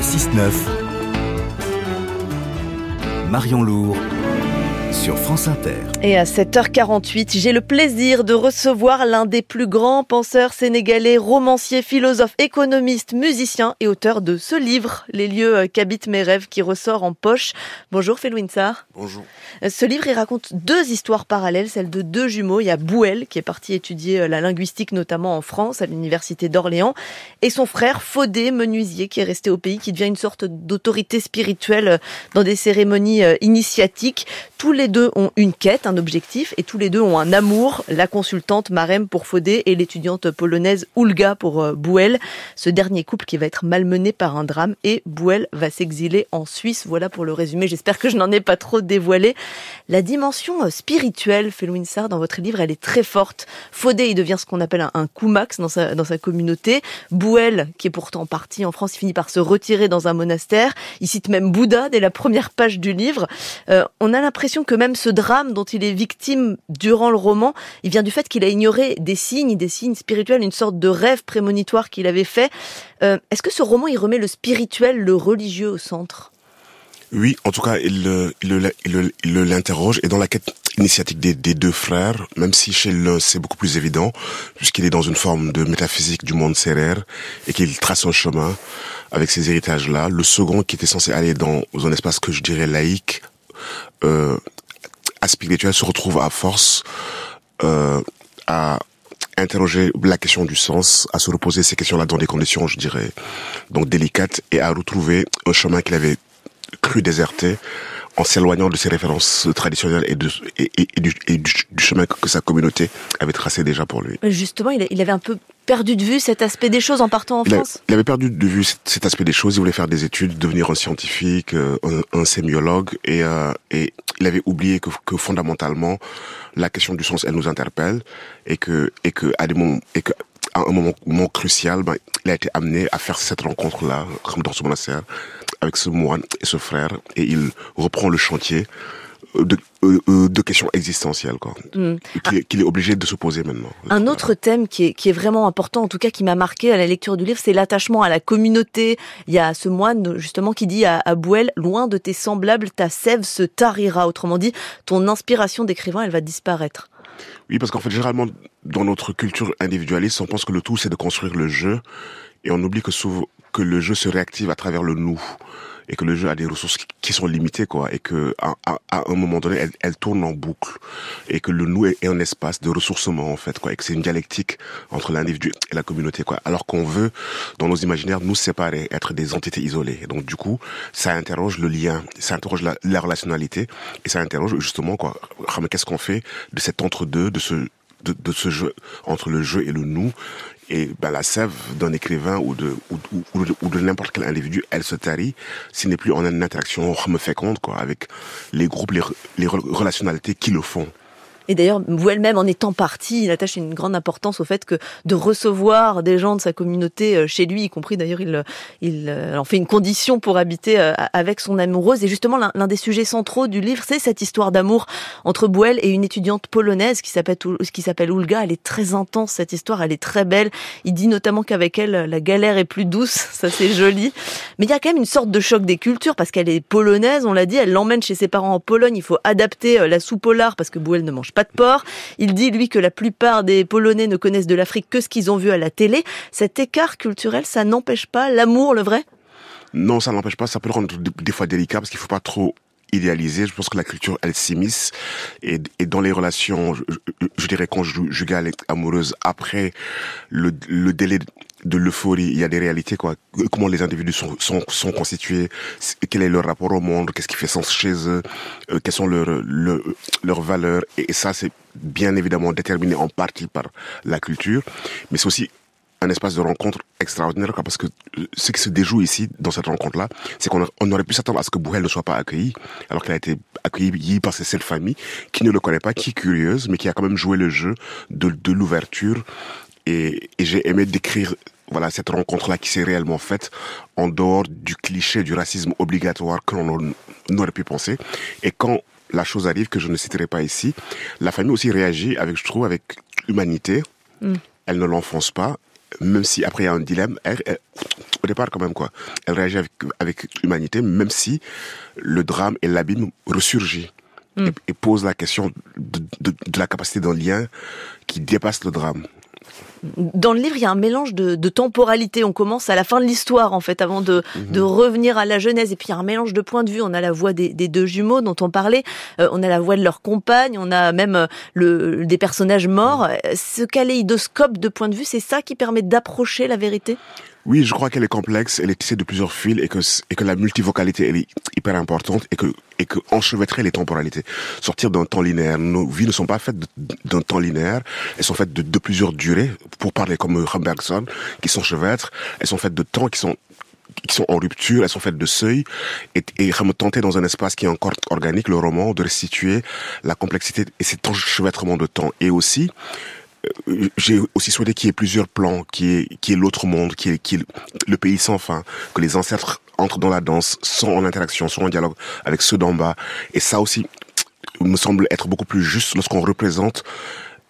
Le 6-9. Marion Lourd sur France Inter. Et à 7h48, j'ai le plaisir de recevoir l'un des plus grands penseurs sénégalais, romancier, philosophe, économiste, musicien et auteur de ce livre, Les lieux qu'habitent mes rêves, qui ressort en poche. Bonjour Félouin Sarr. Bonjour. Ce livre, il raconte deux histoires parallèles, celles de deux jumeaux. Il y a Bouel, qui est parti étudier la linguistique, notamment en France, à l'université d'Orléans, et son frère Faudé, menuisier, qui est resté au pays, qui devient une sorte d'autorité spirituelle dans des cérémonies initiatiques. Tous les deux ont une quête, un objectif, et tous les deux ont un amour, la consultante Marem pour Faudé et l'étudiante polonaise Ulga pour Bouel. Ce dernier couple qui va être malmené par un drame, et Bouel va s'exiler en Suisse. Voilà pour le résumé, j'espère que je n'en ai pas trop dévoilé. La dimension spirituelle, Félouin Sarr, dans votre livre, elle est très forte. Faudé, il devient ce qu'on appelle un, un Koumax dans sa, dans sa communauté. Bouel, qui est pourtant parti en France, il finit par se retirer dans un monastère. Il cite même Bouddha dès la première page du livre. Euh, on a l'impression que même ce drame dont il est victime durant le roman, il vient du fait qu'il a ignoré des signes, des signes spirituels, une sorte de rêve prémonitoire qu'il avait fait. Euh, Est-ce que ce roman, il remet le spirituel, le religieux au centre? Oui, en tout cas, il, l'interroge et dans la quête initiatique des, deux frères, même si chez l'un c'est beaucoup plus évident, puisqu'il est dans une forme de métaphysique du monde serrère et qu'il trace un chemin avec ces héritages-là. Le second, qui était censé aller dans un espace que je dirais laïque, euh, spirituel, se retrouve à force euh, à interroger la question du sens, à se reposer ces questions-là dans des conditions, je dirais, donc délicates, et à retrouver un chemin qu'il avait cru déserter en s'éloignant de ses références traditionnelles et du, du, chemin que sa communauté avait tracé déjà pour lui. Justement, il avait un peu perdu de vue cet aspect des choses en partant en il France? a, Il avait perdu de vue cet aspect des choses, il voulait faire des études, devenir un scientifique, un, un sémiologue, et, euh, et il avait oublié que, que, fondamentalement, la question du sens, elle nous interpelle, et que, et que à des moments, et que à un moment, moment crucial, ben, il a été amené à faire cette rencontre-là, comme dans ce monastère, avec ce moine et ce frère, et il reprend le chantier de, euh, de questions existentielles, quoi, mm. qu'il est, qu est, obligé de se poser maintenant. Un autre thème qui est, qui est vraiment important, en tout cas qui m'a marqué à la lecture du livre, c'est l'attachement à la communauté. Il y a ce moine justement qui dit à, à Bouel, loin de tes semblables, ta sève se tarira. Autrement dit, ton inspiration d'écrivain, elle va disparaître. Oui, parce qu'en fait, généralement, dans notre culture individualiste, on pense que le tout, c'est de construire le jeu, et on oublie que souvent, que le jeu se réactive à travers le nous et que le jeu a des ressources qui sont limitées quoi et que à, un moment donné elle, elle, tourne en boucle et que le nous est, un espace de ressourcement en fait quoi et que c'est une dialectique entre l'individu et la communauté quoi. Alors qu'on veut dans nos imaginaires nous séparer être des entités isolées. Et donc du coup ça interroge le lien ça interroge la, la relationnalité et ça interroge justement quoi qu'est-ce qu'on fait de cet entre deux de ce de, ce jeu entre le jeu et le nous et ben, la sève d'un écrivain ou de, ou, ou, de n'importe quel individu, elle se tarit s'il n'est plus en une interaction féconde quoi, avec les groupes, les, les relationnalités qui le font. Et d'ailleurs, vous elle-même, en étant partie, il attache une grande importance au fait que de recevoir des gens de sa communauté chez lui, y compris d'ailleurs, il, il en fait une condition pour habiter avec son amoureuse. Et justement, l'un des sujets centraux du livre, c'est cette histoire d'amour entre Bouel et une étudiante polonaise qui s'appelle qui Ulga. Elle est très intense cette histoire, elle est très belle. Il dit notamment qu'avec elle, la galère est plus douce. Ça, c'est joli. Mais il y a quand même une sorte de choc des cultures parce qu'elle est polonaise. On l'a dit, elle l'emmène chez ses parents en Pologne. Il faut adapter la soupe polar parce que Bouel ne mange pas de porc. Il dit, lui, que la plupart des Polonais ne connaissent de l'Afrique que ce qu'ils ont vu à la télé. Cet écart culturel, ça n'empêche pas l'amour, le vrai? Non, ça n'empêche pas. Ça peut le rendre des fois délicat parce qu'il faut pas trop idéalisé. Je pense que la culture, elle s'immisce. Et, et, dans les relations, je, je dirais conjugales et amoureuses, après le, le délai de l'euphorie, il y a des réalités, quoi. Comment les individus sont, sont, constitués, quel est leur rapport au monde, qu'est-ce qui fait sens chez eux, euh, quelles sont leurs, leurs, leurs valeurs. Et, ça, c'est bien évidemment déterminé en partie par la culture, mais c'est aussi un espace de rencontre extraordinaire parce que ce qui se déjoue ici dans cette rencontre-là, c'est qu'on on aurait pu s'attendre à ce que Bouhel ne soit pas accueilli, alors qu'il a été accueilli par cette famille qui ne le connaît pas, qui est curieuse, mais qui a quand même joué le jeu de, de l'ouverture. Et j'ai aimé décrire voilà cette rencontre-là qui s'est réellement faite en dehors du cliché du racisme obligatoire que l'on aurait pu penser. Et quand la chose arrive, que je ne citerai pas ici, la famille aussi réagit avec, je trouve, avec humanité. Mm. Elle ne l'enfonce pas même si après il y a un dilemme, au départ quand même quoi, elle réagit avec, avec humanité, même si le drame et l'abîme ressurgit. Mm. Et, pose la question de, de, de la capacité d'un lien qui dépasse le drame. Dans le livre, il y a un mélange de, de temporalité. On commence à la fin de l'histoire, en fait, avant de, mhm. de, revenir à la genèse. Et puis, il y a un mélange de points de vue. On a la voix des, des deux jumeaux dont on parlait. Euh, on a la voix de leur compagne. On a même euh, le, des personnages morts. Mhm. Ce kaléidoscope de points de vue, c'est ça qui permet d'approcher la vérité? Oui, je crois qu'elle est complexe, elle est tissée de plusieurs fils et que, et que la multivocalité, elle est hyper importante et que, et que enchevêtrer les temporalités. Sortir d'un temps linéaire. Nos vies ne sont pas faites d'un temps linéaire, elles sont faites de, plusieurs durées, pour parler comme Rambergson, qui s'enchevêtrent. Elles sont faites de temps qui sont qui sont en rupture, elles sont faites de seuil, et, et tenter dans un espace qui est encore organique, le roman, de restituer la complexité et cet enchevêtrement de temps. Et aussi, euh, j'ai aussi souhaité qu'il y ait plusieurs plans, qu'il y ait, est l'autre monde, qu'il y, ait, le pays sans fin, que les ancêtres entrent dans la danse, sont en interaction, sont en dialogue avec ceux d'en bas. Et ça aussi me semble être beaucoup plus juste lorsqu'on représente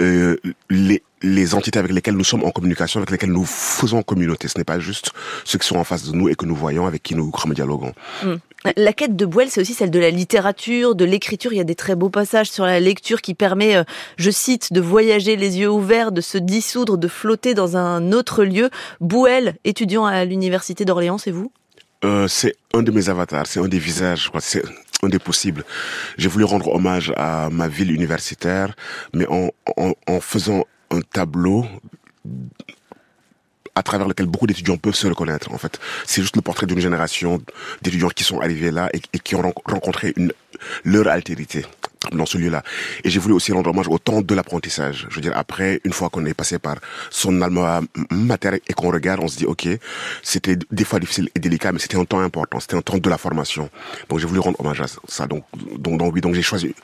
euh, les, les entités avec lesquelles nous sommes en communication, avec lesquelles nous faisons communauté. Ce n'est pas juste ceux qui sont en face de nous et que nous voyons, avec qui nous dialoguons. Hmm. La quête de Boel, c'est aussi celle de la littérature, de l'écriture. Il y a des très beaux passages sur la lecture qui permet, euh, je cite, de voyager les yeux ouverts, de se dissoudre, de flotter dans un autre lieu. Bouel, étudiant à l'université d'Orléans, c'est vous? Euh, C'est un de mes avatars, c'est un des visages. C'est un des possibles. J'ai voulu rendre hommage à ma ville universitaire, mais en, en, en faisant un tableau à travers lequel beaucoup d'étudiants peuvent se reconnaître. En fait, c'est juste le portrait d'une génération d'étudiants qui sont arrivés là et, qui ont rencontré une, leur altérité dans ce lieu-là. Et j'ai voulu aussi rendre hommage au temps de l'apprentissage. Je veux dire, après, une fois qu'on est passé par son alma mater et qu'on regarde, on se dit, OK, c'était des fois difficile et délicat, mais c'était un temps important. C'était un temps de la formation. Donc j'ai voulu rendre hommage à ça. Donc, donc, donc oui, donc j'ai choisi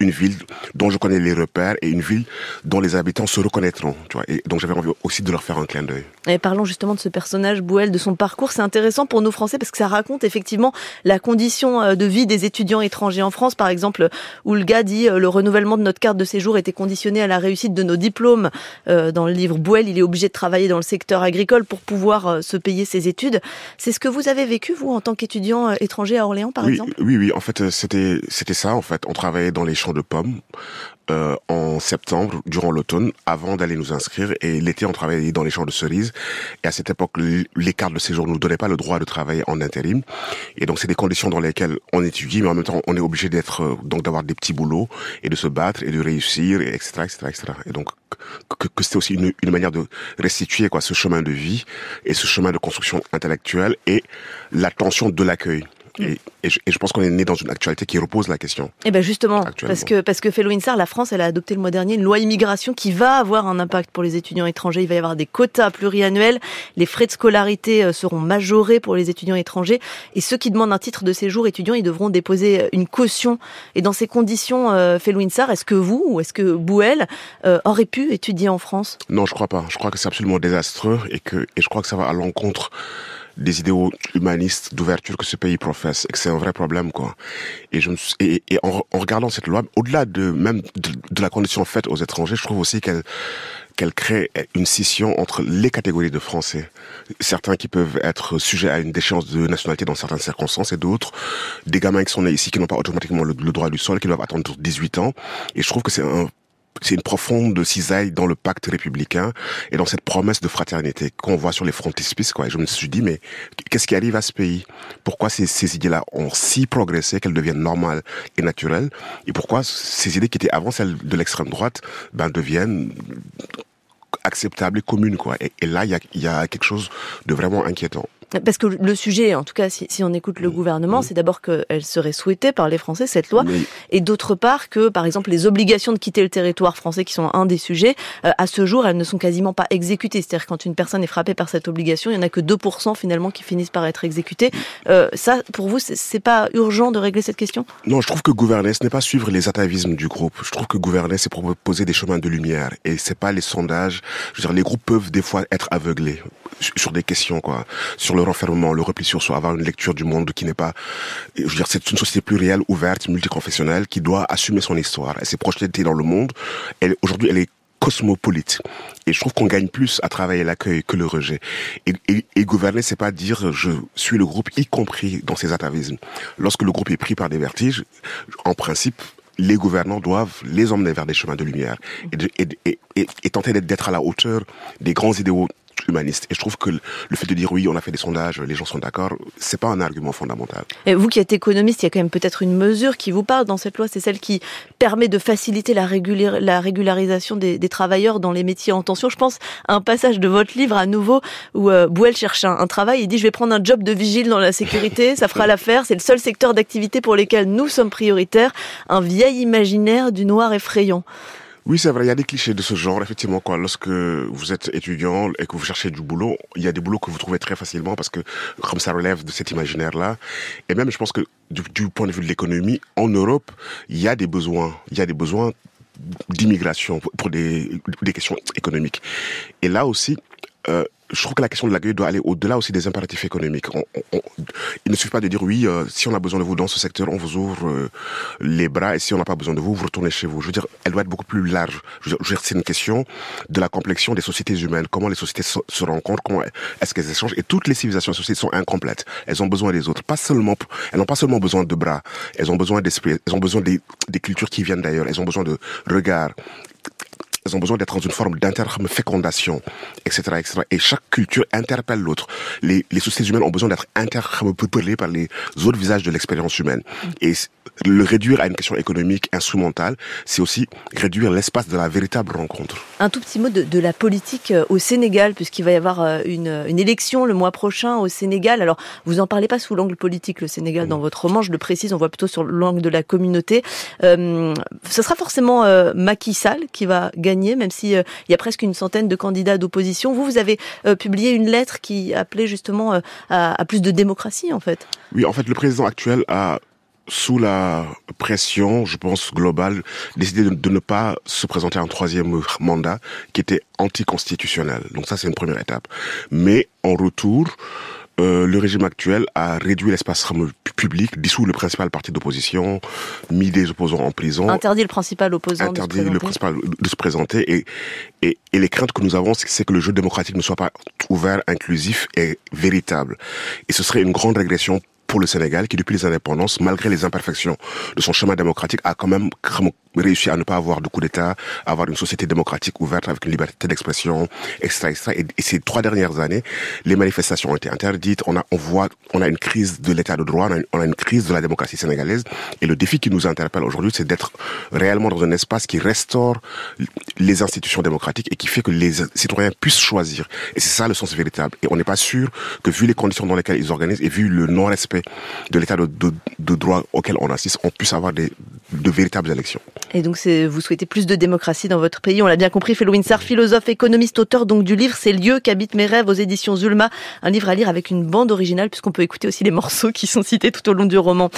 une ville dont je connais les repères et une ville dont les habitants se reconnaîtront. Tu vois. Et donc j'avais envie aussi de leur faire un clin d'œil. Et parlons justement de ce personnage, Bouel, de son parcours. C'est intéressant pour nous Français parce que ça raconte effectivement la condition euh, de vie des étudiants étrangers en France, par exemple, où le gars dit euh, le renouvellement de notre carte de séjour était conditionné à la réussite de nos diplômes. Euh, dans le livre Bouel, il est obligé de travailler dans le secteur agricole pour pouvoir euh, se payer ses études. C'est ce que vous avez vécu vous en tant qu'étudiant étranger à Orléans, par exemple? Oui, oui. En fait, c'était c'était ça. En fait, on travaillait dans les champs de pommes. Euh, en septembre, durant l'automne, avant d'aller nous inscrire. Et l'été, on travaillait dans les champs de cerises. Et à cette époque, les cartes de séjour ne nous donnaient pas le droit de travailler en intérim. Et donc, c'est des conditions dans lesquelles on étudie, mais en même temps, on est obligé d'être, donc d'avoir des petits boulots et de se battre et de réussir, et etc., etc., etc. Et donc, que, c'était aussi une, une, manière de restituer quoi ce chemin de vie et ce chemin de construction intellectuelle et la tension de l'accueil. Et, et, je, et, je, pense qu'on est né dans une actualité qui repose la question. Et eh ben justement, parce que parce que Fellow Insar, la France, elle a adopté le mois dernier une loi immigration qui va avoir un impact pour les étudiants étrangers. Il va y avoir des quotas pluriannuels, les frais de scolarité euh, seront majorés pour les étudiants étrangers, et ceux qui demandent un titre de séjour étudiant, ils devront déposer euh, une caution. Et dans ces conditions, euh, Fellow Insar, est-ce que vous ou est-ce que Bouel euh, aurait pu étudier en France? Non, je crois pas. Je crois que c'est absolument désastreux et que et je crois que ça va à l'encontre des idéaux humanistes d'ouverture que ce pays professe et que c'est un vrai problème quoi. Et je me et, et en, en, regardant cette loi, au-delà de même de, de, la condition faite aux étrangers, je trouve aussi qu'elle qu'elle crée une scission entre les catégories de Français. Certains qui peuvent être sujets à une déchéance de nationalité dans certaines circonstances et d'autres, des gamins qui sont nés ici qui n'ont pas automatiquement le, le droit du sol, qui doivent attendre 18 ans. Et je trouve que c'est un c'est une profonde cisaille dans le pacte républicain et dans cette promesse de fraternité qu'on voit sur les frontispices. Quoi. Et je me suis dit, mais qu'est-ce qui arrive à ce pays? Pourquoi ces, idées-là ont si progressé qu'elles deviennent normales et naturelles? Et pourquoi ces idées qui étaient avant celles de l'extrême droite ben, deviennent acceptables et communes quoi? Et, là, il y a quelque chose de vraiment inquiétant. Parce que le sujet, en tout cas, si, si on écoute le gouvernement, c'est d'abord qu'elle serait souhaitée par les Français, cette loi, et d'autre part que, par exemple, les obligations de quitter le territoire français, qui sont un des sujets, euh, à ce jour, elles ne sont quasiment pas exécutées. C'est-à-dire quand une personne est frappée par cette obligation, il n'y en a que 2% finalement qui finissent par être exécutés. Euh, ça, pour vous, c'est pas urgent de régler cette question? Non, je trouve que gouverner, ce n'est pas suivre les atavismes du groupe. Je trouve que gouverner, c'est proposer des chemins de lumière, et c'est pas les sondages. Je veux dire, les groupes peuvent des fois être aveuglés sur des questions, quoi, sur le renfermement, le repli sur soi, avoir une lecture du monde qui n'est pas, je veux dire, c'est une société plurielle, ouverte, multiconfessionnelle, qui doit assumer son histoire. Elle s'est projetée dans le monde. Aujourd'hui, elle est cosmopolite. Et je trouve qu'on gagne plus à travailler l'accueil que le rejet. Et, et, et gouverner, c'est pas dire je suis le groupe, y compris dans ses atavismes. Lorsque le groupe est pris par des vertiges, en principe, les gouvernants doivent les emmener vers des chemins de lumière et tenter d'être à la hauteur des grands idéaux humaniste. Et je trouve que le fait de dire oui, on a fait des sondages, les gens sont d'accord, c'est pas un argument fondamental. Et vous qui êtes économiste, il y a quand même peut-être une mesure qui vous parle dans cette loi, c'est celle qui permet de faciliter la, la régularisation des, des, travailleurs dans les métiers en tension. Je pense à un passage de votre livre à nouveau où euh, Bouel cherche un, un, travail, il dit je vais prendre un job de vigile dans la sécurité, ça fera l'affaire, c'est le seul secteur d'activité pour lequel nous sommes prioritaires, un vieil imaginaire du noir effrayant. Oui, c'est vrai, il y a des clichés de ce genre, effectivement, quoi. Lorsque vous êtes étudiant et que vous cherchez du boulot, il y a des boulots que vous trouvez très facilement parce que, comme ça relève de cet imaginaire-là. Et même, je pense que, du, point de vue de l'économie, en Europe, il y a des besoins. Il y a des besoins d'immigration pour des, des questions économiques. Et là aussi, euh, je trouve que la question de l'accueil doit aller au-delà aussi des impératifs économiques. On, on, il ne suffit pas de dire oui, euh, si on a besoin de vous dans ce secteur, on vous ouvre euh, les bras, et si on n'a pas besoin de vous, vous retournez chez vous. Je veux dire, elle doit être beaucoup plus large. Je veux dire, c'est une question de la complexion des sociétés humaines, comment les sociétés se rencontrent, comment est-ce qu'elles échangent, et toutes les civilisations associées sont incomplètes. Elles ont besoin des autres, pas seulement, elles n'ont pas seulement besoin de bras, elles ont besoin d'esprit, elles ont besoin des, des cultures qui viennent d'ailleurs, elles ont besoin de regards, elles ont besoin d'être dans une forme d'interfécondation, etc., etc. Et chaque culture interpelle l'autre. Les, les sociétés humaines ont besoin d'être interpellées par les autres visages de l'expérience humaine. Et le réduire à une question économique instrumentale, c'est aussi réduire l'espace de la véritable rencontre. Un tout petit mot de, de la politique euh, au Sénégal, puisqu'il va y avoir euh, une, une, élection le mois prochain au Sénégal. Alors, vous en parlez pas sous l'angle politique, le Sénégal, dans votre roman, je le précise, on voit plutôt sur l'angle de la communauté. Euh, ce sera forcément euh, Macky Sall qui va gagner même s'il euh, y a presque une centaine de candidats d'opposition. Vous, vous avez euh, publié une lettre qui appelait justement euh, à, à plus de démocratie, en fait. Oui, en fait, le président actuel a sous la pression, je pense, globale, décidé de, ne pas se présenter à un troisième mandat qui était anticonstitutionnel. Donc ça, c'est une première étape. Mais en retour, euh, le régime actuel a réduit l'espace public, dissous le principal parti d'opposition, mis des opposants en prison. Interdit le principal opposant interdit de se le principal de se présenter. Et, et, et les craintes que nous avons, c'est que le jeu démocratique ne soit pas ouvert, inclusif et véritable. Et ce serait une grande régression pour le Sénégal, qui depuis les indépendances, malgré les imperfections de son chemin démocratique, a quand même réussi à ne pas avoir de coup d'État, avoir une société démocratique ouverte avec une liberté d'expression, etc., etc. Et, ces trois dernières années, les manifestations ont été interdites. On a, on voit, on a une crise de l'État de droit, on a, une, crise de la démocratie sénégalaise. Et le défi qui nous interpelle aujourd'hui, c'est d'être réellement dans un espace qui restaure les institutions démocratiques et qui fait que les citoyens puissent choisir. Et c'est ça le sens véritable. Et on n'est pas sûr que vu les conditions dans lesquelles ils organisent et vu le non-respect de l'état de, droit auquel on assiste, on puisse avoir des, de véritables élections. Et donc, vous souhaitez plus de démocratie dans votre pays, on l'a bien compris. Fellow Winsar, philosophe, économiste, auteur donc du livre Ces lieux qu'habitent mes rêves aux éditions Zulma. Un livre à lire avec une bande originale, puisqu'on peut écouter aussi les morceaux qui sont cités tout au long du roman.